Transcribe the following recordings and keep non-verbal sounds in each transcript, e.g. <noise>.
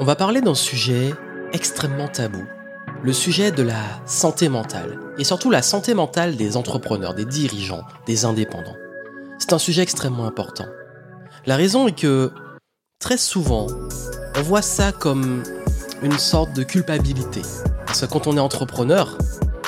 On va parler d'un sujet extrêmement tabou, le sujet de la santé mentale, et surtout la santé mentale des entrepreneurs, des dirigeants, des indépendants. C'est un sujet extrêmement important. La raison est que très souvent, on voit ça comme une sorte de culpabilité. Parce que quand on est entrepreneur,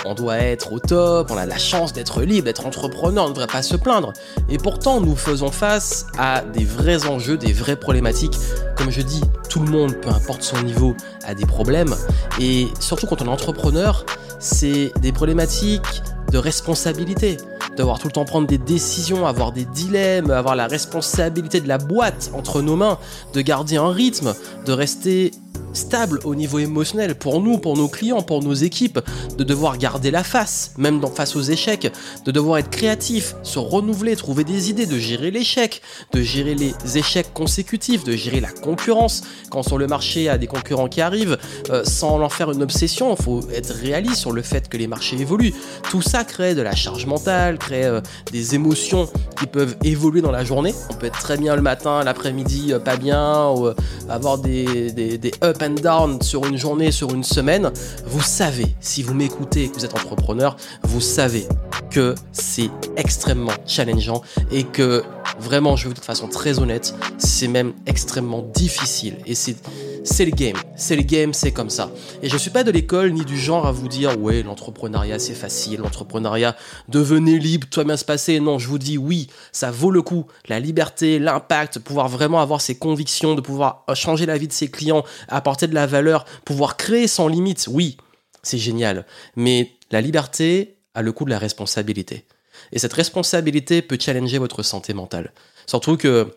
on doit être au top, on a la chance d'être libre, d'être entrepreneur, on ne devrait pas se plaindre. Et pourtant, nous faisons face à des vrais enjeux, des vraies problématiques. Comme je dis, tout le monde, peu importe son niveau, a des problèmes. Et surtout quand on est entrepreneur, c'est des problématiques de responsabilité, devoir tout le temps prendre des décisions, avoir des dilemmes, avoir la responsabilité de la boîte entre nos mains, de garder un rythme, de rester stable au niveau émotionnel pour nous, pour nos clients, pour nos équipes, de devoir garder la face, même dans, face aux échecs, de devoir être créatif, se renouveler, trouver des idées, de gérer l'échec, de gérer les échecs consécutifs, de gérer la concurrence. Quand sur le marché il y a des concurrents qui arrivent, euh, sans en faire une obsession, il faut être réaliste sur le fait que les marchés évoluent. Tout ça crée de la charge mentale, crée euh, des émotions qui peuvent évoluer dans la journée. On peut être très bien le matin, l'après-midi, euh, pas bien, ou avoir des, des, des up and down sur une journée, sur une semaine, vous savez, si vous m'écoutez et que vous êtes entrepreneur, vous savez que c'est extrêmement challengeant et que vraiment, je veux de façon très honnête, c'est même extrêmement difficile. Et c'est c'est le game. C'est le game, c'est comme ça. Et je suis pas de l'école ni du genre à vous dire ouais, l'entrepreneuriat c'est facile, l'entrepreneuriat devenez libre, tout va bien se passer. Non, je vous dis oui, ça vaut le coup. La liberté, l'impact, pouvoir vraiment avoir ses convictions, de pouvoir changer la vie de ses clients, apporter de la valeur, pouvoir créer sans limite. Oui, c'est génial. Mais la liberté a le coût de la responsabilité. Et cette responsabilité peut challenger votre santé mentale. Surtout que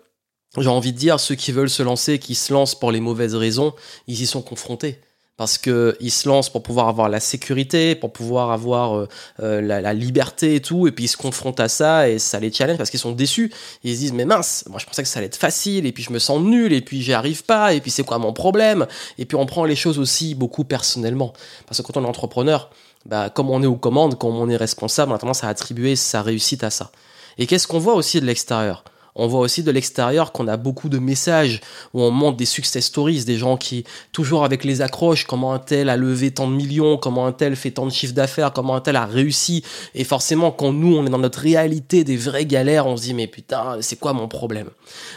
j'ai envie de dire, ceux qui veulent se lancer, qui se lancent pour les mauvaises raisons, ils y sont confrontés. Parce qu'ils se lancent pour pouvoir avoir la sécurité, pour pouvoir avoir euh, euh, la, liberté et tout, et puis ils se confrontent à ça et ça les challenge parce qu'ils sont déçus. Ils se disent mais mince, moi je pensais que ça allait être facile, et puis je me sens nul, et puis j'y arrive pas, et puis c'est quoi mon problème? Et puis on prend les choses aussi beaucoup personnellement. Parce que quand on est entrepreneur, bah, comme on est aux commandes, comme on est responsable, on a tendance à attribuer sa réussite à ça. Et qu'est-ce qu'on voit aussi de l'extérieur? On voit aussi de l'extérieur qu'on a beaucoup de messages où on montre des success stories, des gens qui, toujours avec les accroches, comment un tel a levé tant de millions, comment un tel fait tant de chiffre d'affaires, comment un tel a réussi. Et forcément, quand nous, on est dans notre réalité des vraies galères, on se dit, mais putain, c'est quoi mon problème?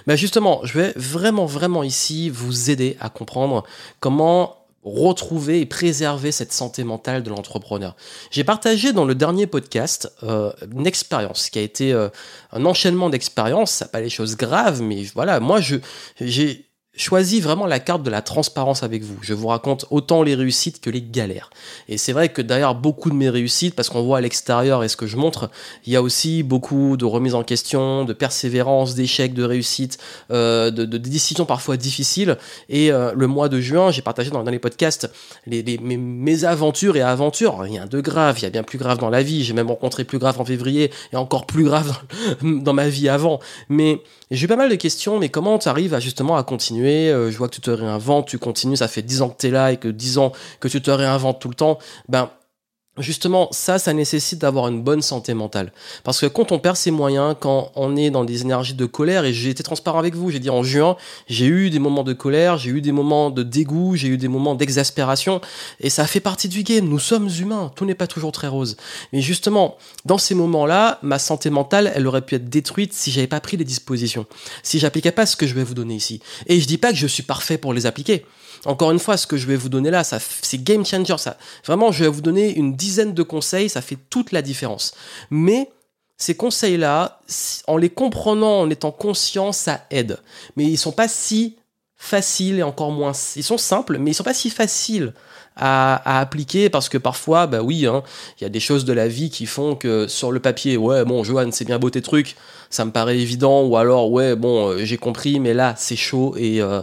Ben justement, je vais vraiment, vraiment ici vous aider à comprendre comment retrouver et préserver cette santé mentale de l'entrepreneur. J'ai partagé dans le dernier podcast euh, une expérience qui a été euh, un enchaînement d'expériences, pas les choses graves, mais voilà, moi je j'ai choisis vraiment la carte de la transparence avec vous. Je vous raconte autant les réussites que les galères. Et c'est vrai que derrière beaucoup de mes réussites, parce qu'on voit à l'extérieur et ce que je montre, il y a aussi beaucoup de remises en question, de persévérance, d'échecs, de réussites, euh, de, décisions parfois difficiles. Et euh, le mois de juin, j'ai partagé dans, les podcasts mes, aventures et aventures. Rien de grave, il y a bien plus grave dans la vie. J'ai même rencontré plus grave en février et encore plus grave dans, <laughs> dans ma vie avant. Mais j'ai eu pas mal de questions, mais comment tu arrives justement à continuer euh, Je vois que tu te réinventes, tu continues, ça fait 10 ans que tu es là et que 10 ans que tu te réinventes tout le temps. Ben, Justement, ça, ça nécessite d'avoir une bonne santé mentale. Parce que quand on perd ses moyens, quand on est dans des énergies de colère, et j'ai été transparent avec vous, j'ai dit en juin, j'ai eu des moments de colère, j'ai eu des moments de dégoût, j'ai eu des moments d'exaspération, et ça fait partie du game. Nous sommes humains, tout n'est pas toujours très rose. Mais justement, dans ces moments-là, ma santé mentale, elle aurait pu être détruite si j'avais pas pris les dispositions, si j'appliquais pas ce que je vais vous donner ici. Et je dis pas que je suis parfait pour les appliquer. Encore une fois, ce que je vais vous donner là, c'est game changer. Ça, vraiment, je vais vous donner une dizaine de conseils, ça fait toute la différence. Mais ces conseils-là, en les comprenant, en étant conscient, ça aide. Mais ils sont pas si faciles et encore moins. Ils sont simples, mais ils sont pas si faciles à, appliquer parce que parfois, bah oui, hein, il y a des choses de la vie qui font que sur le papier, ouais, bon, Johan, c'est bien beau tes trucs, ça me paraît évident, ou alors, ouais, bon, euh, j'ai compris, mais là, c'est chaud et euh,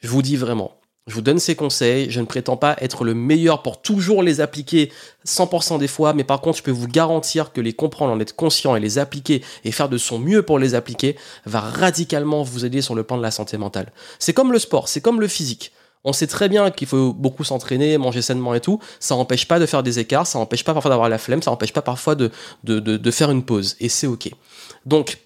je vous dis vraiment, je vous donne ces conseils, je ne prétends pas être le meilleur pour toujours les appliquer 100% des fois, mais par contre, je peux vous garantir que les comprendre, en être conscient et les appliquer et faire de son mieux pour les appliquer va radicalement vous aider sur le plan de la santé mentale. C'est comme le sport, c'est comme le physique. On sait très bien qu'il faut beaucoup s'entraîner, manger sainement et tout. Ça n'empêche pas de faire des écarts, ça n'empêche pas parfois d'avoir la flemme, ça n'empêche pas parfois de, de, de faire une pause. Et c'est ok. Donc,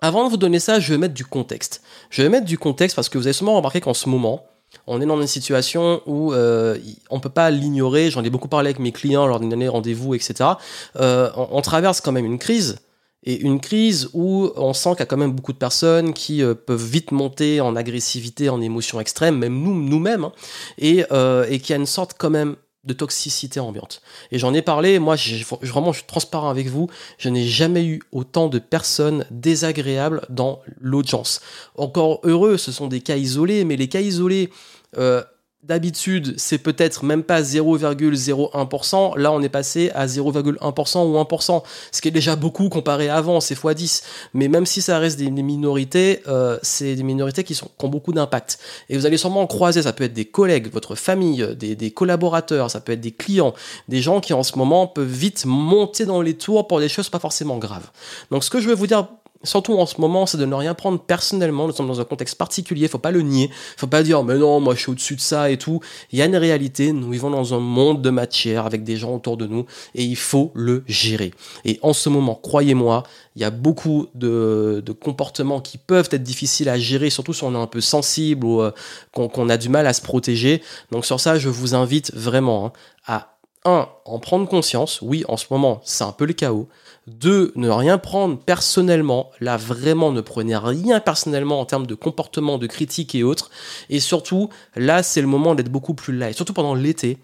avant de vous donner ça, je vais mettre du contexte. Je vais mettre du contexte parce que vous avez sûrement remarqué qu'en ce moment, on est dans une situation où euh, on peut pas l'ignorer. J'en ai beaucoup parlé avec mes clients lors d'une année rendez-vous, etc. Euh, on, traverse quand même une crise. Et une crise où on sent qu'il y a quand même beaucoup de personnes qui euh, peuvent vite monter en agressivité, en émotion extrême, même nous, nous-mêmes, hein, et, euh, et qu'il y a une sorte quand même de toxicité ambiante. Et j'en ai parlé, moi, je, vraiment, je suis transparent avec vous, je n'ai jamais eu autant de personnes désagréables dans l'audience. Encore heureux, ce sont des cas isolés, mais les cas isolés, euh, D'habitude, c'est peut-être même pas 0,01%. Là, on est passé à 0,1% ou 1%, ce qui est déjà beaucoup comparé à avant, c'est x10. Mais même si ça reste des, minorités, euh, c'est des minorités qui, sont, qui ont beaucoup d'impact. Et vous allez sûrement croiser, ça peut être des collègues, votre famille, des, des, collaborateurs, ça peut être des clients, des gens qui en ce moment peuvent vite monter dans les tours pour des choses pas forcément graves. Donc, ce que je veux vous dire surtout en ce moment, c'est de ne rien prendre personnellement. Nous sommes dans un contexte particulier, faut pas le nier. Faut pas dire, mais non, moi je suis au-dessus de ça et tout. Il y a une réalité, nous vivons dans un monde de matière avec des gens autour de nous et il faut le gérer. Et en ce moment, croyez-moi, il y a beaucoup de, comportements qui peuvent être difficiles à gérer, surtout si on est un peu sensible ou euh, qu'on a du mal à se protéger. Donc sur ça, je vous invite vraiment hein, à un, en prendre conscience. Oui, en ce moment, c'est un peu le chaos. Deux, ne rien prendre personnellement. Là, vraiment, ne prenez rien personnellement en termes de comportement, de critique et autres. Et surtout, là, c'est le moment d'être beaucoup plus light. Surtout pendant l'été.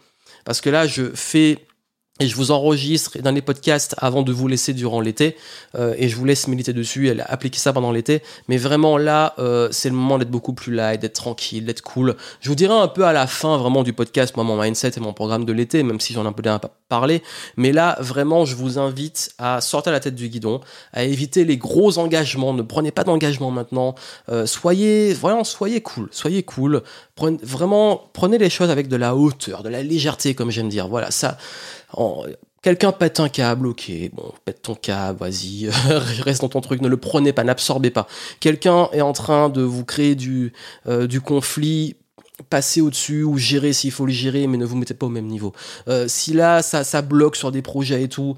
Parce que là, je fais et je vous enregistre dans les podcasts avant de vous laisser durant l'été. Euh, et je vous laisse militer dessus et appliquer ça pendant l'été. Mais vraiment là euh, c'est le moment d'être beaucoup plus light d'être tranquille d'être cool. Je vous dirai un peu à la fin vraiment du podcast moi mon mindset et mon programme de l'été même si j'en ai un peu déjà parlé. Mais là vraiment je vous invite à sortir la tête du guidon à éviter les gros engagements. Ne prenez pas d'engagement maintenant. Euh, soyez vraiment soyez cool. Soyez cool. Prenez, vraiment prenez les choses avec de la hauteur de la légèreté comme j'aime dire. Voilà ça Quelqu'un pète un câble, ok, bon, pète ton câble, vas-y, <laughs> reste dans ton truc, ne le prenez pas, n'absorbez pas. Quelqu'un est en train de vous créer du, euh, conflit, passez au-dessus ou gérez s'il faut le gérer, mais ne vous mettez pas au même niveau. Euh, si là, ça bloque sur des projets et tout,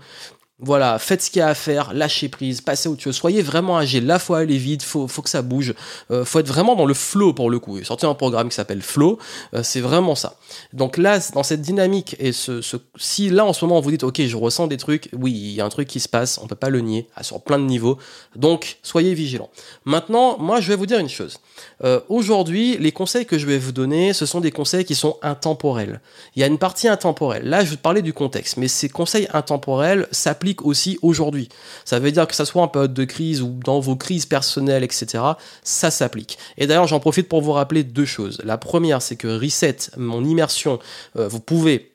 voilà, faites ce qu'il y a à faire, lâchez prise, passez au dessus soyez vraiment agile. Là, faut aller vite, faut, faut que ça bouge, euh, faut être vraiment dans le flow pour le coup. Sortez un programme qui s'appelle Flow, euh, c'est vraiment ça. Donc là, dans cette dynamique et si là en ce moment vous dites, ok, je ressens des trucs, oui, il y a un truc qui se passe, on peut pas le nier, sur plein de niveaux. Donc soyez vigilants. Maintenant, moi, je vais vous dire une chose. Euh, aujourd'hui, les conseils que je vais vous donner, ce sont des conseils qui sont intemporels. Il y a une partie intemporelle. Là, je vais te parler du contexte, mais ces conseils intemporels s'appliquent aussi aujourd'hui. Ça veut dire que ça soit en période de crise ou dans vos crises personnelles, etc., ça s'applique. Et d'ailleurs, j'en profite pour vous rappeler deux choses. La première, c'est que Reset, mon immersion, euh, vous pouvez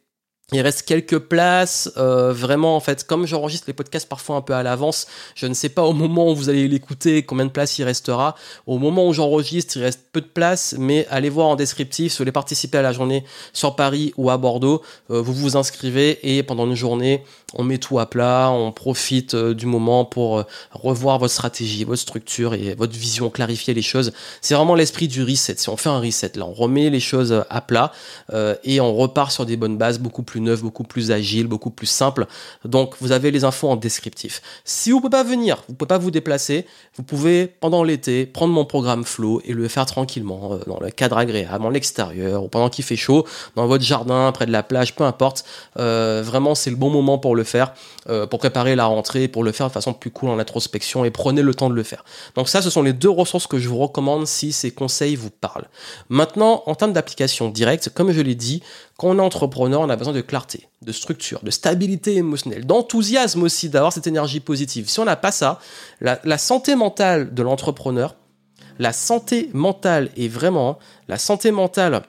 il reste quelques places, euh, vraiment en fait, comme j'enregistre les podcasts parfois un peu à l'avance, je ne sais pas au moment où vous allez l'écouter combien de places il restera. Au moment où j'enregistre, il reste peu de places, mais allez voir en descriptif si vous voulez participer à la journée sur Paris ou à Bordeaux, euh, vous vous inscrivez et pendant une journée, on met tout à plat, on profite euh, du moment pour revoir votre stratégie, votre structure et votre vision, clarifier les choses. C'est vraiment l'esprit du reset. Si on fait un reset, là, on remet les choses à plat et on repart sur des bonnes bases beaucoup plus beaucoup plus agile, beaucoup plus simple. Donc vous avez les infos en descriptif. Si vous ne pouvez pas venir, vous ne pouvez pas vous déplacer, vous pouvez pendant l'été prendre mon programme Flow et le faire tranquillement euh, dans le cadre agréable, en extérieur ou pendant qu'il fait chaud, dans votre jardin, près de la plage, peu importe. Euh, vraiment c'est le bon moment pour le faire, euh, pour préparer la rentrée, pour le faire de façon plus cool en introspection et prenez le temps de le faire. Donc ça ce sont les deux ressources que je vous recommande si ces conseils vous parlent. Maintenant en termes d'application directe, comme je l'ai dit, on entrepreneur, on a besoin de clarté, de structure, de stabilité émotionnelle, d'enthousiasme aussi, d'avoir cette énergie positive. Si on n'a pas ça, la, santé mentale de l'entrepreneur, la santé mentale est vraiment, la santé mentale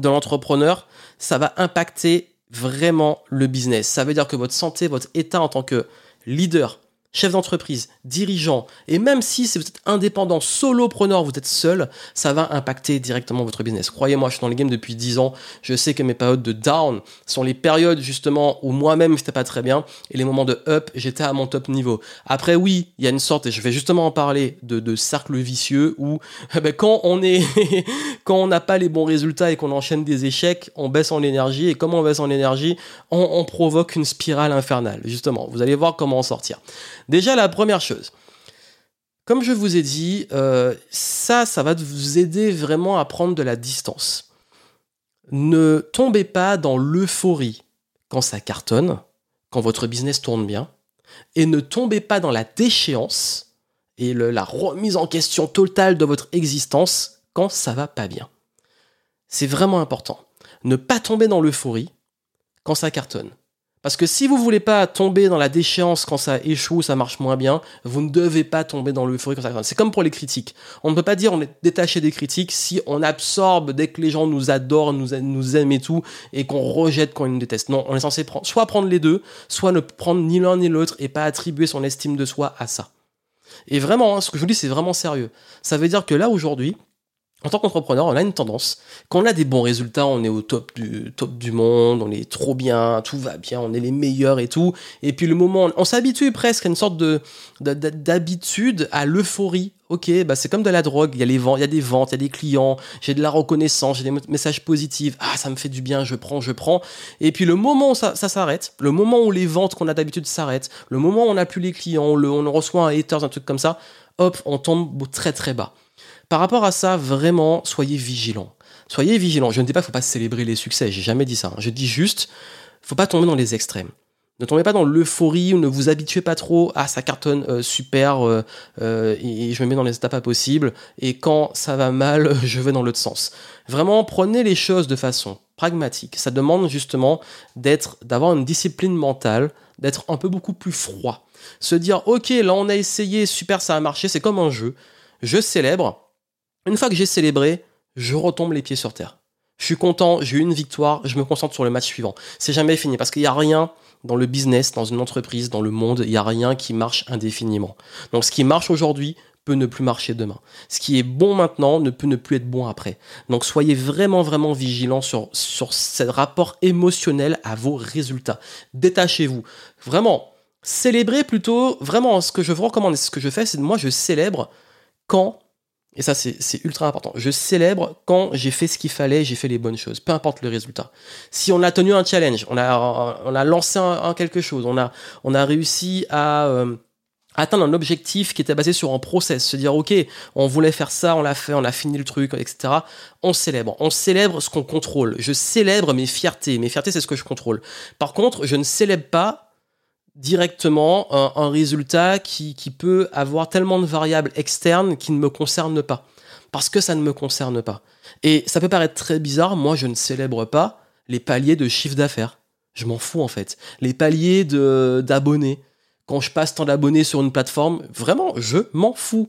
de l'entrepreneur, ça va impacter vraiment le business. Ça veut dire que votre santé, votre état en tant que leader, chef d'entreprise, dirigeant, et même si vous êtes indépendant, solopreneur, vous êtes seul, ça va impacter directement votre business. Croyez-moi, je suis dans le game depuis 10 ans, je sais que mes périodes de down sont les périodes justement où moi-même j'étais pas très bien, et les moments de up, j'étais à mon top niveau. Après oui, il y a une sorte, et je vais justement en parler, de, cercle vicieux où <laughs> ben, quand on est, <laughs> quand on n'a pas les bons résultats et qu'on enchaîne des échecs, on baisse en énergie, et comment on baisse en énergie, on provoque une spirale infernale, justement. Vous allez voir comment en sortir. Déjà, la première chose, comme je vous ai dit, euh, ça, ça va vous aider vraiment à prendre de la distance. ne tombez pas dans l'euphorie quand ça cartonne, quand votre business tourne bien, et ne tombez pas dans la déchéance et la remise en question totale de votre existence quand ça va pas bien. C'est vraiment important. Ne pas tomber dans l'euphorie quand ça cartonne. Parce que si vous voulez pas tomber dans la déchéance quand ça échoue, ça marche moins bien, vous ne devez pas tomber dans l'euphorie quand ça C'est comme pour les critiques. On ne peut pas dire on est détaché des critiques si on absorbe dès que les gens nous adorent, nous, nous aiment et tout, et qu'on rejette quand ils nous détestent. Non, on est censé soit prendre les deux, soit ne prendre ni l'un ni l'autre et pas attribuer son estime de soi à ça. Et vraiment, hein, ce que je vous dis, c'est vraiment sérieux. Ça veut dire que là, aujourd'hui, en tant qu'entrepreneur, on a une tendance. Quand on a des bons résultats, on est au top du, monde, on est trop bien, tout va bien, on est les meilleurs et tout. Et puis le moment, on s'habitue presque à une sorte de, d'habitude à l'euphorie. Ok, bah c'est comme de la drogue. Il y a des ventes, il y a des clients. J'ai de la reconnaissance, j'ai des messages positifs. Ah, ça me fait du bien, je prends, je prends. Et puis le moment où ça, s'arrête, le moment où les ventes qu'on a d'habitude s'arrêtent, le moment où on n'a plus les clients, on reçoit un haters, un truc comme ça, hop, on tombe très très bas. Par rapport à ça, vraiment, soyez vigilants. Soyez vigilants. Je ne dis pas qu'il ne faut pas célébrer les succès, j'ai jamais dit ça. Hein. Je dis juste, faut pas tomber dans les extrêmes. Ne tombez pas dans l'euphorie ou ne vous habituez pas trop à ça cartonne euh, super euh, euh, et, je me mets dans les étapes pas possibles et quand ça va mal <laughs> je vais dans l'autre sens. Vraiment prenez les choses de façon pragmatique. Ça demande justement d'être d'avoir une discipline mentale, d'être un peu beaucoup plus froid. Se dire ok là on a essayé super ça a marché c'est comme un jeu. Je célèbre une fois que j'ai célébré, je retombe les pieds sur terre. Je suis content, j'ai eu une victoire, je me concentre sur le match suivant. C'est jamais fini parce qu'il n'y a rien dans le business, dans une entreprise, dans le monde, il n'y a rien qui marche indéfiniment. Donc ce qui marche aujourd'hui peut ne plus marcher demain. Ce qui est bon maintenant ne peut ne plus être bon après. Donc soyez vraiment vraiment vigilants sur, sur ce rapport émotionnel à vos résultats. Détachez-vous. Vraiment, célébrez plutôt, vraiment ce que je vous recommande, ce que je fais, c'est moi je célèbre quand et ça, c'est ultra important. Je célèbre quand j'ai fait ce qu'il fallait, j'ai fait les bonnes choses, peu importe le résultat. Si on a tenu un challenge, on a, on a lancé un, quelque chose, on a, on a réussi à euh, atteindre un objectif qui était basé sur un process, se dire, OK, on voulait faire ça, on l'a fait, on a fini le truc, etc. On célèbre. On célèbre ce qu'on contrôle. Je célèbre mes fiertés. Mes fiertés, c'est ce que je contrôle. Par contre, je ne célèbre pas directement un, résultat qui, peut avoir tellement de variables externes qui ne me concernent pas. Parce que ça ne me concerne pas. Et ça peut paraître très bizarre, moi je ne célèbre pas les paliers de chiffre d'affaires. Je m'en fous en fait. Les paliers d'abonnés. Quand je passe tant d'abonnés sur une plateforme, vraiment, je m'en fous.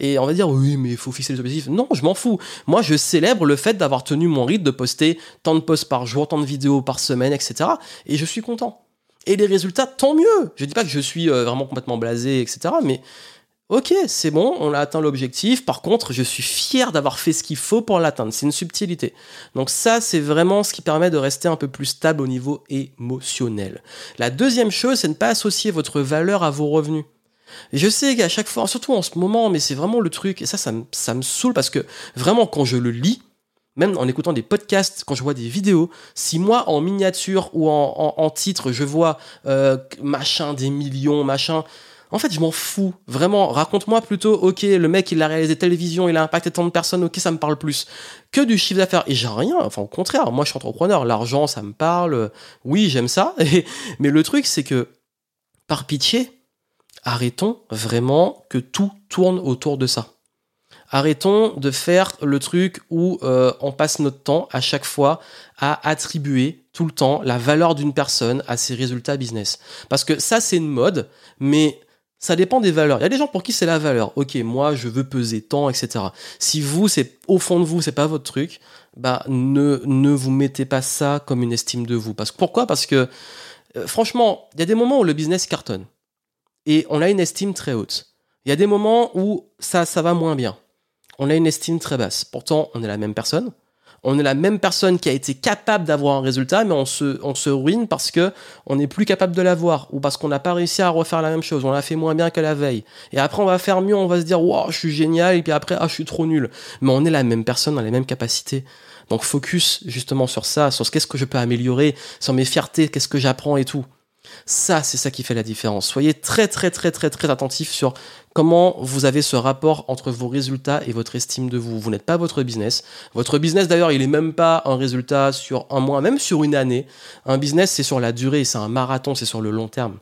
Et on va dire, oui, mais il faut fixer les objectifs. Non, je m'en fous. Moi, je célèbre le fait d'avoir tenu mon rythme de poster tant de posts par jour, tant de vidéos par semaine, etc. Et je suis content. Et les résultats, tant mieux. Je dis pas que je suis euh, vraiment complètement blasé, etc. Mais ok, c'est bon, on a atteint l'objectif. Par contre, je suis fier d'avoir fait ce qu'il faut pour l'atteindre. C'est une subtilité. Donc ça, c'est vraiment ce qui permet de rester un peu plus stable au niveau émotionnel. La deuxième chose, c'est ne pas associer votre valeur à vos revenus. je sais qu'à chaque fois, surtout en ce moment, mais c'est vraiment le truc, et ça, ça ça me saoule parce que vraiment, quand je le lis, même en écoutant des podcasts, quand je vois des vidéos, si moi en miniature ou en, titre je vois euh, machin des millions, machin, en fait je m'en fous. Vraiment, raconte-moi plutôt, ok, le mec il a réalisé télévision, il a impacté tant de personnes, ok, ça me parle plus que du chiffre d'affaires. Et j'ai rien, enfin au contraire, moi je suis entrepreneur, l'argent ça me parle, oui j'aime ça, <laughs> mais le truc c'est que par pitié, arrêtons vraiment que tout tourne autour de ça. Arrêtons de faire le truc où euh, on passe notre temps à chaque fois à attribuer tout le temps la valeur d'une personne à ses résultats business. Parce que ça, c'est une mode, mais ça dépend des valeurs. Il y a des gens pour qui c'est la valeur. Ok, moi, je veux peser tant, etc. Si vous, c'est au fond de vous, c'est pas votre truc, bah ne ne vous mettez pas ça comme une estime de vous. Parce pourquoi? Parce que euh, franchement, il y a des moments où le business cartonne et on a une estime très haute. Il y a des moments où ça ça va moins bien on a une estime très basse. Pourtant, on est la même personne. On est la même personne qui a été capable d'avoir un résultat, mais on se, on se ruine parce que on n'est plus capable de l'avoir ou parce qu'on n'a pas réussi à refaire la même chose. On l'a fait moins bien que la veille. Et après, on va faire mieux. On va se dire, wow, je suis génial. Et puis après, ah, je suis trop nul. Mais on est la même personne, on a les mêmes capacités. Donc, focus justement sur ça, sur ce qu'est-ce que je peux améliorer, sur mes fiertés, qu'est-ce que j'apprends et tout. Ça, c'est ça qui fait la différence. Soyez très très très très très attentif sur comment vous avez ce rapport entre vos résultats et votre estime de vous. Vous n'êtes pas votre business. Votre business d'ailleurs, il est même pas un résultat sur un mois, même sur une année. Un business, c'est sur la durée, c'est un marathon, c'est sur le long terme.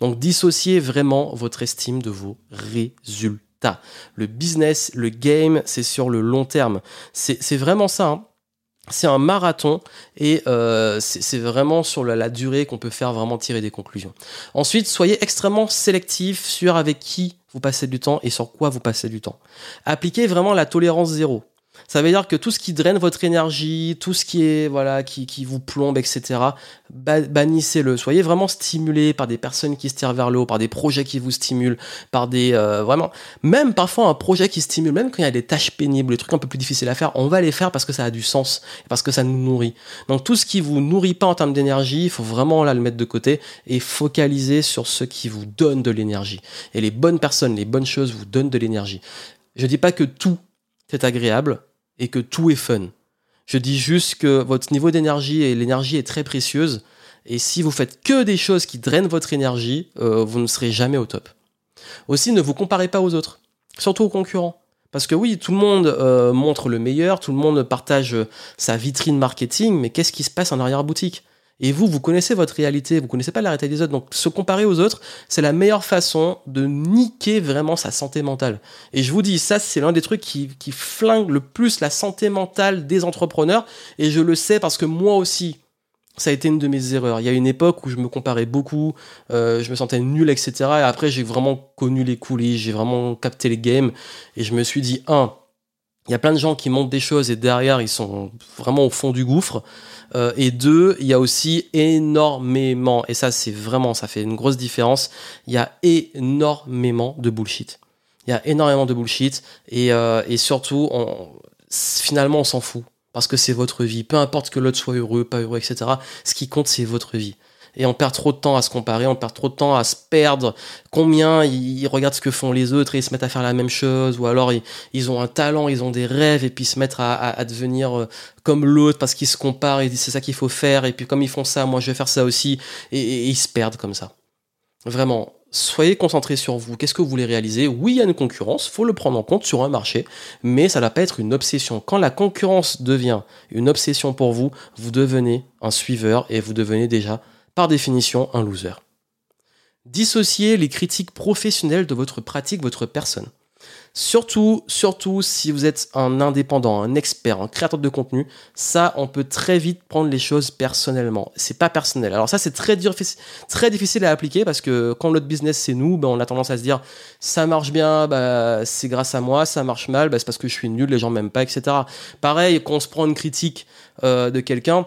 Donc dissociez vraiment votre estime de vos résultats. Le business, le game, c'est sur le long terme. C'est vraiment ça. Hein c'est un marathon et euh, c'est vraiment sur la, durée qu'on peut faire vraiment tirer des conclusions. Ensuite, soyez extrêmement sélectif sur avec qui vous passez du temps et sur quoi vous passez du temps. Appliquez vraiment la tolérance zéro. Ça veut dire que tout ce qui draine votre énergie, tout ce qui est voilà, qui, qui vous plombe, etc. Bannissez-le. Soyez vraiment stimulé par des personnes qui se tirent vers le haut, par des projets qui vous stimulent, par des euh, vraiment, même parfois un projet qui stimule, même quand il y a des tâches pénibles, des trucs un peu plus difficiles à faire, on va les faire parce que ça a du sens, parce que ça nous nourrit. Donc tout ce qui vous nourrit pas en termes d'énergie, il faut vraiment là le mettre de côté et focaliser sur ce qui vous donne de l'énergie. Et les bonnes personnes, les bonnes choses vous donnent de l'énergie. Je dis pas que tout c'est agréable et que tout est fun. Je dis juste que votre niveau d'énergie et l'énergie est très précieuse. Et si vous faites que des choses qui drainent votre énergie, euh, vous ne serez jamais au top. Aussi, ne vous comparez pas aux autres, surtout aux concurrents. Parce que oui, tout le monde euh, montre le meilleur, tout le monde partage sa vitrine marketing, mais qu'est-ce qui se passe en arrière-boutique? Et vous, vous connaissez votre réalité, vous connaissez pas la réalité des autres. Donc, se comparer aux autres, c'est la meilleure façon de niquer vraiment sa santé mentale. Et je vous dis, ça, c'est l'un des trucs qui, qui flingue le plus la santé mentale des entrepreneurs. Et je le sais parce que moi aussi, ça a été une de mes erreurs. Il y a une époque où je me comparais beaucoup, euh, je me sentais nul, etc. Et après, j'ai vraiment connu les coulisses, j'ai vraiment capté les games. Et je me suis dit, un, il y a plein de gens qui montent des choses et derrière, ils sont vraiment au fond du gouffre. Euh, et deux, il y a aussi énormément, et ça c'est vraiment, ça fait une grosse différence, il y a énormément de bullshit. Il y a énormément de bullshit et, euh, surtout, finalement on s'en fout parce que c'est votre vie. Peu importe que l'autre soit heureux, pas heureux, etc. Ce qui compte, c'est votre vie et on perd trop de temps à se comparer, on perd trop de temps à se perdre. Combien ils, regardent ce que font les autres et ils se mettent à faire la même chose, ou alors ils, ont un talent, ils ont des rêves et puis ils se mettent à, devenir euh, comme l'autre parce qu'ils se comparent et disent c'est ça qu'il faut faire et puis comme ils font ça, moi je vais faire ça aussi et, ils se perdent comme ça. Vraiment, soyez concentrés sur vous. Qu'est-ce que vous voulez réaliser? Oui, il y a une concurrence, faut le prendre en compte sur un marché, mais ça ne doit pas être une obsession. Quand la concurrence devient une obsession pour vous, vous devenez un suiveur et vous devenez déjà par définition un loser. Dissociez les critiques professionnelles de votre pratique, votre personne. Surtout, surtout si vous êtes un indépendant, un expert, un créateur de contenu, ça, on peut très vite prendre les choses personnellement. C'est pas personnel. Alors ça, c'est très, très difficile à appliquer parce que quand notre business c'est nous, ben, on a tendance à se dire ça marche bien, bah, c'est grâce à moi, ça marche mal, bah, c'est parce que je suis nul, les gens m'aiment pas, etc. Pareil, quand on se prend une critique euh, de quelqu'un,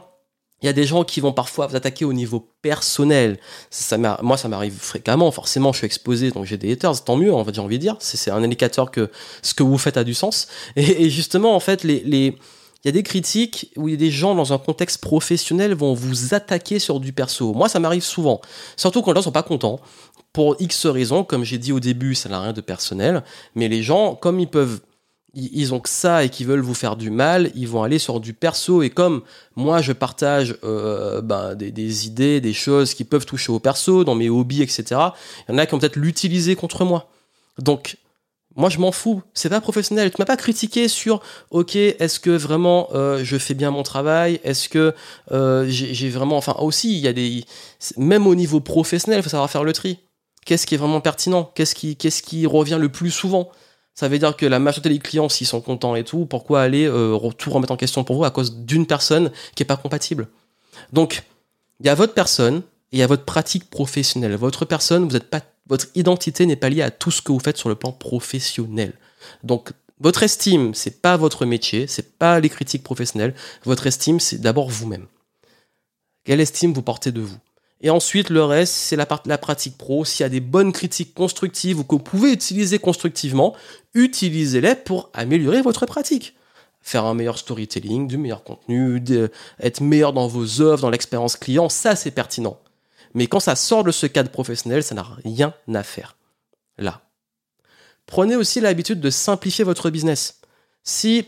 il y a des gens qui vont parfois vous attaquer au niveau personnel. Ça, moi, ça m'arrive fréquemment. Forcément, je suis exposé, donc j'ai des haters. Tant mieux, on va dire envie de dire. C'est un indicateur que ce que vous faites a du sens. Et, justement, en fait, il y a des critiques où il y a des gens dans un contexte professionnel vont vous attaquer sur du perso. Moi, ça m'arrive souvent. Surtout quand les gens sont pas contents. Pour X raisons, comme j'ai dit au début, ça n'a rien de personnel. Mais les gens, comme ils peuvent ils ont que ça et qui veulent vous faire du mal, ils vont aller sur du perso. Et comme moi, je partage euh, ben, des, idées, des choses qui peuvent toucher au perso, dans mes hobbies, etc., il y en a qui vont peut-être l'utiliser contre moi. Donc, moi, je m'en fous. C'est pas professionnel. Tu m'as pas critiqué sur, ok, est-ce que vraiment euh, je fais bien mon travail? Est-ce que euh, j'ai vraiment, enfin aussi, il y a des, même au niveau professionnel, il faut savoir faire le tri. Qu'est-ce qui est vraiment pertinent? Qu'est-ce qui, qu'est-ce qui revient le plus souvent? Ça veut dire que la majorité des clients, s'ils sont contents et tout, pourquoi aller euh, tout remettre en question pour vous à cause d'une personne qui est pas compatible? Donc, il y a votre personne et il y a votre pratique professionnelle. Votre personne, vous êtes pas, votre identité n'est pas liée à tout ce que vous faites sur le plan professionnel. Donc, votre estime, c'est pas votre métier, c'est pas les critiques professionnelles. Votre estime, c'est d'abord vous-même. Quelle estime vous portez de vous? Et ensuite, le reste, c'est la, la pratique pro. S'il y a des bonnes critiques constructives ou que vous pouvez utiliser constructivement, utilisez-les pour améliorer votre pratique. Faire un meilleur storytelling, du meilleur contenu, être meilleur dans vos œuvres, dans l'expérience client, ça c'est pertinent. Mais quand ça sort de ce cadre professionnel, ça n'a rien à faire. Là. Prenez aussi l'habitude de simplifier votre business. Si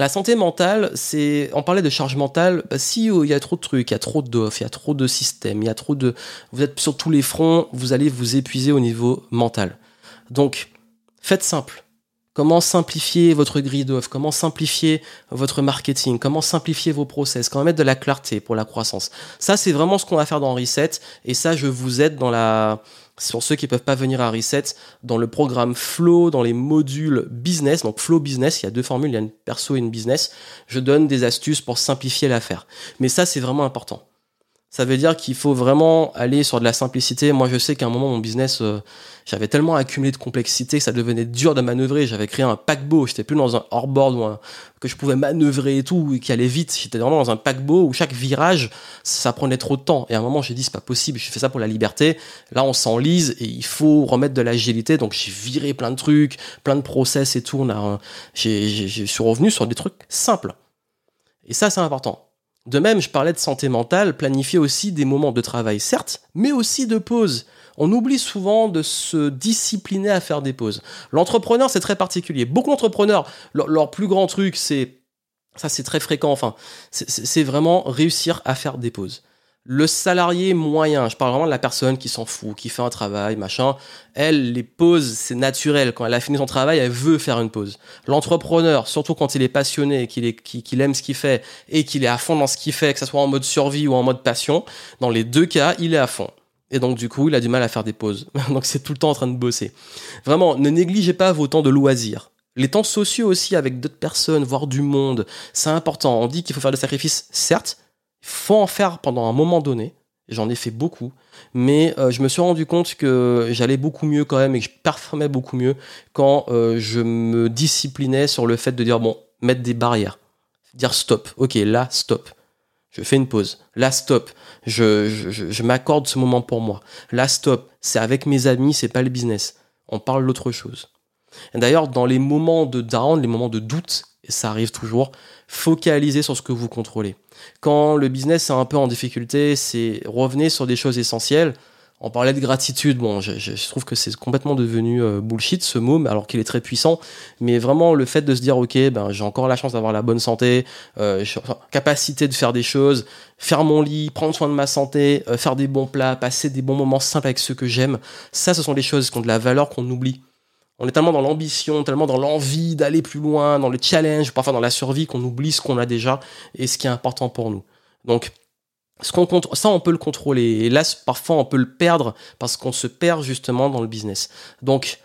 La santé mentale, c'est, on parlait de charge mentale. Bah, si oh, il y a trop de trucs, il y a trop d'offres, il y a trop de systèmes, il y a trop de, vous êtes sur tous les fronts, vous allez vous épuiser au niveau mental. Donc, faites simple. Comment simplifier votre grille d'offres? Comment simplifier votre marketing? Comment simplifier vos process? Comment mettre de la clarté pour la croissance? Ça, c'est vraiment ce qu'on va faire dans Reset. Et ça, je vous aide dans la, sur ceux qui peuvent pas venir à Reset, dans le programme Flow, dans les modules business, donc Flow Business, il y a deux formules, il y a une perso et une business, je donne des astuces pour simplifier l'affaire. Mais ça, c'est vraiment important. Ça veut dire qu'il faut vraiment aller sur de la simplicité. Moi, je sais qu'à un moment, mon business, euh, j'avais tellement accumulé de complexité que ça devenait dur de manœuvrer. J'avais créé un paquebot. J'étais plus dans un hors-board ou que je pouvais manœuvrer et tout, et qui allait vite. J'étais vraiment dans un paquebot où chaque virage, ça prenait trop de temps. Et à un moment, j'ai dit, c'est pas possible. Je fais ça pour la liberté. Là, on s'enlise et il faut remettre de l'agilité. Donc, j'ai viré plein de trucs, plein de process et tout. On a, j'ai, je suis revenu sur des trucs simples. Et ça, c'est important. De même, je parlais de santé mentale, planifier aussi des moments de travail, certes, mais aussi de pause. On oublie souvent de se discipliner à faire des pauses. L'entrepreneur, c'est très particulier. Beaucoup d'entrepreneurs, leur, plus grand truc, c'est, ça c'est très fréquent, enfin, c'est vraiment réussir à faire des pauses. Le salarié moyen, je parle vraiment de la personne qui s'en fout, qui fait un travail, machin, elle, les pauses, c'est naturel. Quand elle a fini son travail, elle veut faire une pause. L'entrepreneur, surtout quand il est passionné, qu'il aime ce qu'il fait et qu'il est à fond dans ce qu'il fait, que ce soit en mode survie ou en mode passion, dans les deux cas, il est à fond. Et donc, du coup, il a du mal à faire des pauses. <laughs> donc, c'est tout le temps en train de bosser. Vraiment, ne négligez pas vos temps de loisirs. Les temps sociaux aussi avec d'autres personnes, voire du monde, c'est important. On dit qu'il faut faire des sacrifices, certes, faut en faire pendant un moment donné. J'en ai fait beaucoup, mais euh, je me suis rendu compte que j'allais beaucoup mieux quand même et que je performais beaucoup mieux quand euh, je me disciplinais sur le fait de dire bon, mettre des barrières, dire stop. Ok, là stop. Je fais une pause. Là stop. Je, je, je m'accorde ce moment pour moi. Là stop. C'est avec mes amis, c'est pas le business. On parle d'autre chose. D'ailleurs, dans les moments de down, les moments de doute, et ça arrive toujours, focalisez sur ce que vous contrôlez. Quand le business est un peu en difficulté, c'est revenez sur des choses essentielles. On parlait de gratitude, bon, je, trouve que c'est complètement devenu euh, bullshit ce mot, alors qu'il est très puissant. Mais vraiment, le fait de se dire, ok, ben j'ai encore la chance d'avoir la bonne santé, euh, capacité de faire des choses, faire mon lit, prendre soin de ma santé, euh, faire des bons plats, passer des bons moments simples avec ceux que j'aime. Ça, ce sont des choses qui ont de la valeur qu'on oublie. On est tellement dans l'ambition, tellement dans l'envie d'aller plus loin, dans le challenge, parfois dans la survie, qu'on oublie ce qu'on a déjà et ce qui est important pour nous. Donc, ce qu'on ça, on peut le contrôler. Et là, parfois, on peut le perdre parce qu'on se perd justement dans le business. Donc,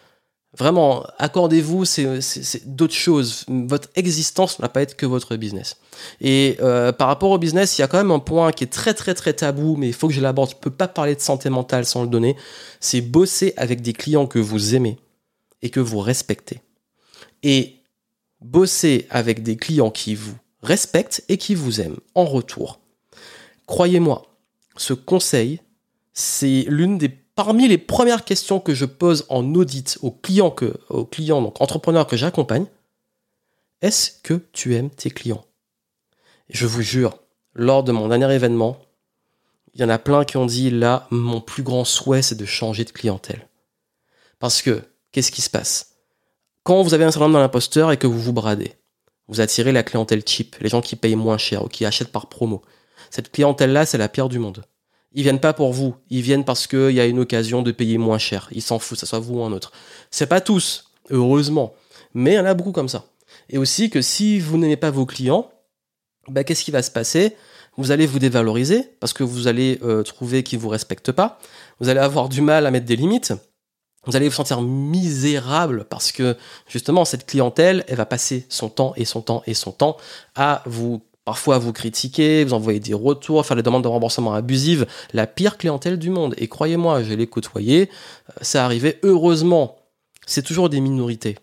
vraiment, accordez-vous, c'est d'autres choses. Votre existence ne va pas être que votre business. Et euh, par rapport au business, il y a quand même un point qui est très très très tabou, mais il faut que je l'aborde. Je peux pas parler de santé mentale sans le donner. C'est bosser avec des clients que vous aimez et que vous respectez. Et bosser avec des clients qui vous respectent et qui vous aiment en retour. Croyez-moi, ce conseil, c'est l'une des parmi les premières questions que je pose en audit aux clients que aux clients donc entrepreneurs que j'accompagne. Est-ce que tu aimes tes clients? Je vous jure, lors de mon dernier événement, il y en a plein qui ont dit là, mon plus grand souhait c'est de changer de clientèle. Parce que qu'est-ce qui se passe? Quand vous avez un syndrome dans l'imposteur et que vous vous bradez, vous attirez la clientèle cheap, les gens qui payent moins cher ou qui achètent par promo. Cette clientèle-là, c'est la pire du monde. Ils viennent pas pour vous, ils viennent parce qu'il y a une occasion de payer moins cher. Ils s'en foutent, ça soit vous ou un autre. C'est pas tous, heureusement, mais il y en a beaucoup comme ça. Et aussi que si vous n'aimez pas vos clients, bah, qu'est-ce qui va se passer? Vous allez vous dévaloriser parce que vous allez euh, trouver qu'ils vous respectent pas. Vous allez avoir du mal à mettre des limites vous allez vous sentir misérable parce que justement cette clientèle, elle va passer son temps et son temps et son temps à vous parfois vous critiquer, vous envoyer des retours, faire des demandes de remboursement abusives, la pire clientèle du monde. Et croyez-moi, je l'ai côtoyé, euh, ça arrivait heureusement. C'est toujours des minorités.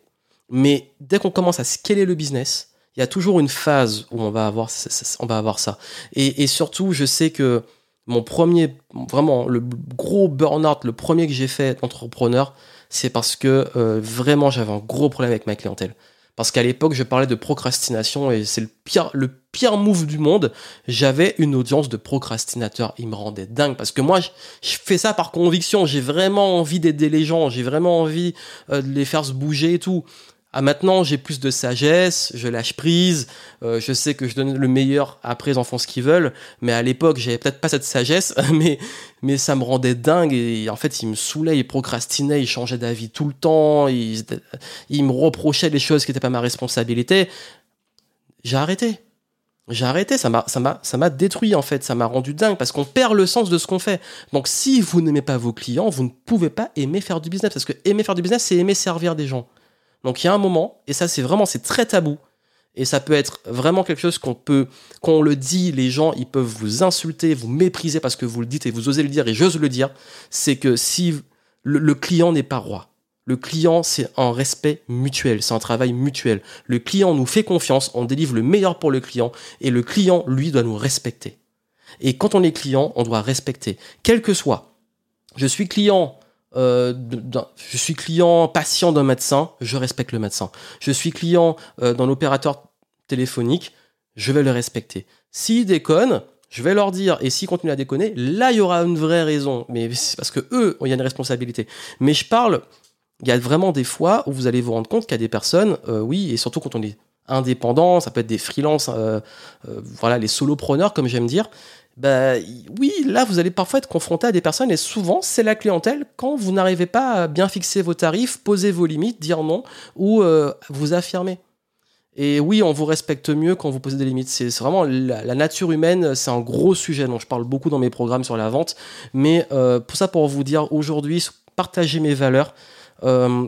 Mais dès qu'on commence à scaler le business, il y a toujours une phase où on va avoir, on va avoir ça. Et, et surtout, je sais que mon premier, vraiment, le gros burn-out, le premier que j'ai fait d'entrepreneur, c'est parce que euh, vraiment j'avais un gros problème avec ma clientèle. Parce qu'à l'époque, je parlais de procrastination et c'est le pire, le pire move du monde. J'avais une audience de procrastinateurs. Ils me rendaient dingue parce que moi, je, fais ça par conviction. J'ai vraiment envie d'aider les gens. J'ai vraiment envie euh, de les faire se bouger et tout. Ah, maintenant, j'ai plus de sagesse, je lâche prise, euh, je sais que je donne le meilleur, après ils en font ce qu'ils veulent, mais à l'époque, j'avais peut-être pas cette sagesse, <laughs> mais, mais ça me rendait dingue, et en fait, il me saoulait, il procrastinait, il changeait d'avis tout le temps, il, il me reprochait des choses qui n'étaient pas ma responsabilité. J'ai arrêté. J'ai arrêté, ça m'a, ça m'a, ça m'a détruit en fait, ça m'a rendu dingue parce qu'on perd le sens de ce qu'on fait. Donc si vous n'aimez pas vos clients, vous ne pouvez pas aimer faire du business parce que aimer faire du business, c'est aimer servir des gens. Donc il y a un moment, et ça c'est vraiment, c'est très tabou, et ça peut être vraiment quelque chose qu'on peut, qu'on le dit, les gens, ils peuvent vous insulter, vous mépriser parce que vous le dites et vous osez le dire et j'ose le dire, c'est que si le client n'est pas roi, le client, c'est un respect mutuel, c'est un travail mutuel. Le client nous fait confiance, on délivre le meilleur pour le client, et le client, lui, doit nous respecter. Et quand on est client, on doit respecter, quel que soit. Je suis client, euh, je suis client patient d'un médecin, je respecte le médecin. Je suis client euh, d'un opérateur téléphonique, je vais le respecter. S'ils déconnent, je vais leur dire, et s'ils continuent à déconner, là, il y aura une vraie raison. Mais c'est parce que eux, il y a une responsabilité. Mais je parle il y a vraiment des fois où vous allez vous rendre compte qu'il y a des personnes, euh, oui, et surtout quand on est indépendant, ça peut être des freelances, voilà, les solopreneurs, comme j'aime dire. Bah, oui, là, vous allez parfois être confronté à des personnes, et souvent, c'est la clientèle quand vous n'arrivez pas à bien fixer vos tarifs, poser vos limites, dire non, ou vous affirmer. Et oui, on vous respecte mieux quand vous posez des limites. C'est vraiment la, nature humaine, c'est un gros sujet dont je parle beaucoup dans mes programmes sur la vente. Mais pour ça, pour vous dire aujourd'hui, partagez mes valeurs. Euh,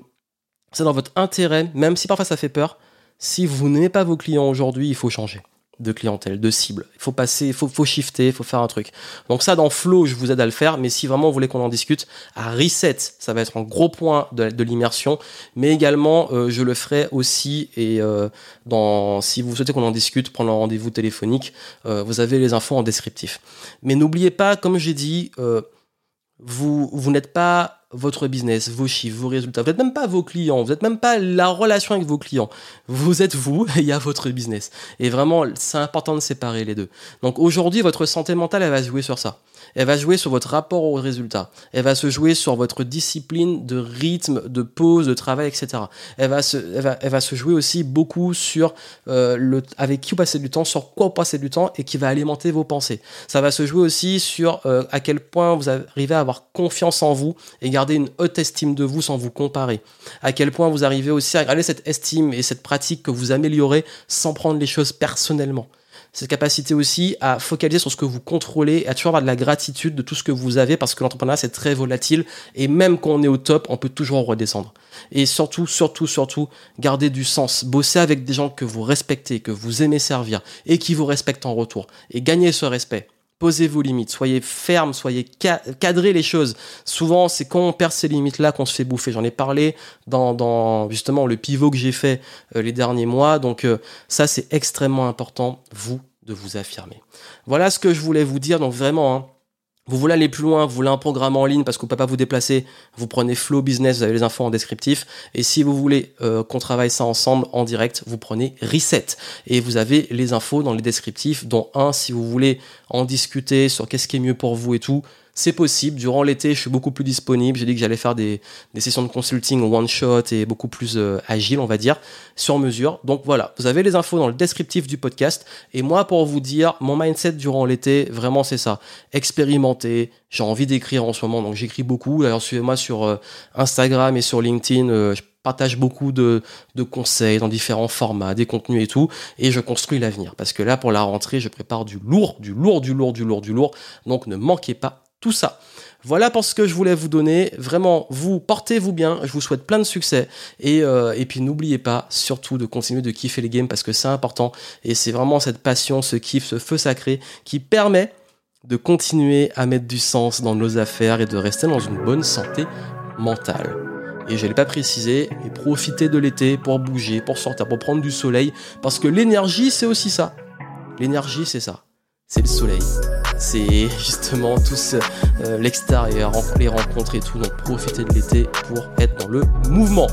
c'est dans votre intérêt, même si parfois ça fait peur. Si vous n'aimez pas vos clients aujourd'hui, il faut changer de clientèle, de cible. Il faut passer, il faut, faut shifter, il faut faire un truc. Donc ça, dans Flow, je vous aide à le faire, mais si vraiment vous voulez qu'on en discute, à Reset, ça va être un gros point de, l'immersion, mais également, euh, je le ferai aussi, et euh, dans, si vous souhaitez qu'on en discute, prendre un rendez-vous téléphonique, vous avez les infos en descriptif. Mais n'oubliez pas, comme j'ai dit, vous n'êtes pas votre business, vos chiffres, vos résultats. Vous n'êtes même pas vos clients, vous n'êtes même pas la relation avec vos clients. Vous êtes vous <laughs> et il y a votre business. Et vraiment, c'est important de séparer les deux. Donc aujourd'hui, votre santé mentale, elle va jouer sur ça. Elle va jouer sur votre rapport aux résultats. Elle va se jouer sur votre discipline de rythme, de pause, de travail, etc. Elle va se, elle va, se jouer aussi beaucoup sur euh, le, avec qui vous passez du temps, sur quoi vous passez du temps et qui va alimenter vos pensées. Ça va se jouer aussi sur euh, à quel point vous arrivez à avoir confiance en vous et garder une haute estime de vous sans vous comparer. À quel point vous arrivez aussi à garder cette estime et cette pratique que vous améliorez sans prendre les choses personnellement cette capacité aussi à focaliser sur ce que vous contrôlez, à toujours avoir de la gratitude de tout ce que vous avez, parce que l'entrepreneuriat, c'est très volatile, et même quand on est au top, on peut toujours redescendre. Et surtout, surtout, surtout, garder du sens, bosser avec des gens que vous respectez, que vous aimez servir, et qui vous respectent en retour, et gagner ce respect. Posez vos limites, soyez ferme, soyez cadrez les choses. Souvent, c'est quand on perd ces limites-là qu'on se fait bouffer. J'en ai parlé dans, justement le pivot que j'ai fait euh, les derniers mois. Donc euh, ça, c'est extrêmement important, vous, de vous affirmer. Voilà ce que je voulais vous dire. Donc vraiment, hein, vous voulez aller plus loin, vous voulez un programme en ligne parce ne pouvez pas vous déplacer, vous prenez Flow Business, vous avez les infos en descriptif. Et si vous voulez euh, qu'on travaille ça ensemble en direct, vous prenez Reset. Et vous avez les infos dans les descriptifs, dont un, si vous voulez en discuter sur qu'est-ce qui est mieux pour vous et tout, c'est possible. Durant l'été, je suis beaucoup plus disponible. J'ai dit que j'allais faire des, sessions de consulting one shot et beaucoup plus euh, agile, on va dire, sur mesure. Donc voilà, vous avez les infos dans le descriptif du podcast. Et moi, pour vous dire, mon mindset durant l'été, vraiment, c'est ça. Expérimenter. J'ai envie d'écrire en ce moment, donc j'écris beaucoup. D'ailleurs, suivez-moi sur euh, Instagram et sur LinkedIn. Euh, je partage beaucoup de, de, conseils dans différents formats, des contenus et tout, et je construis l'avenir. Parce que là, pour la rentrée, je prépare du lourd, du lourd, du lourd, du lourd, du lourd. Donc ne manquez pas tout ça. Voilà pour ce que je voulais vous donner. Vraiment, vous portez-vous bien. Je vous souhaite plein de succès. Et, euh, et puis n'oubliez pas surtout de continuer de kiffer les games parce que c'est important. Et c'est vraiment cette passion, ce kiff, ce feu sacré qui permet de continuer à mettre du sens dans nos affaires et de rester dans une bonne santé mentale. Et je ne l'ai pas précisé, mais profitez de l'été pour bouger, pour sortir, pour prendre du soleil, parce que l'énergie, c'est aussi ça. L'énergie, c'est ça. C'est le soleil c'est justement tout euh, l'extérieur, les rencontres et tout. Donc profitez de l'été pour être dans le mouvement.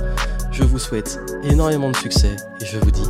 Je vous souhaite énormément de succès et je vous dis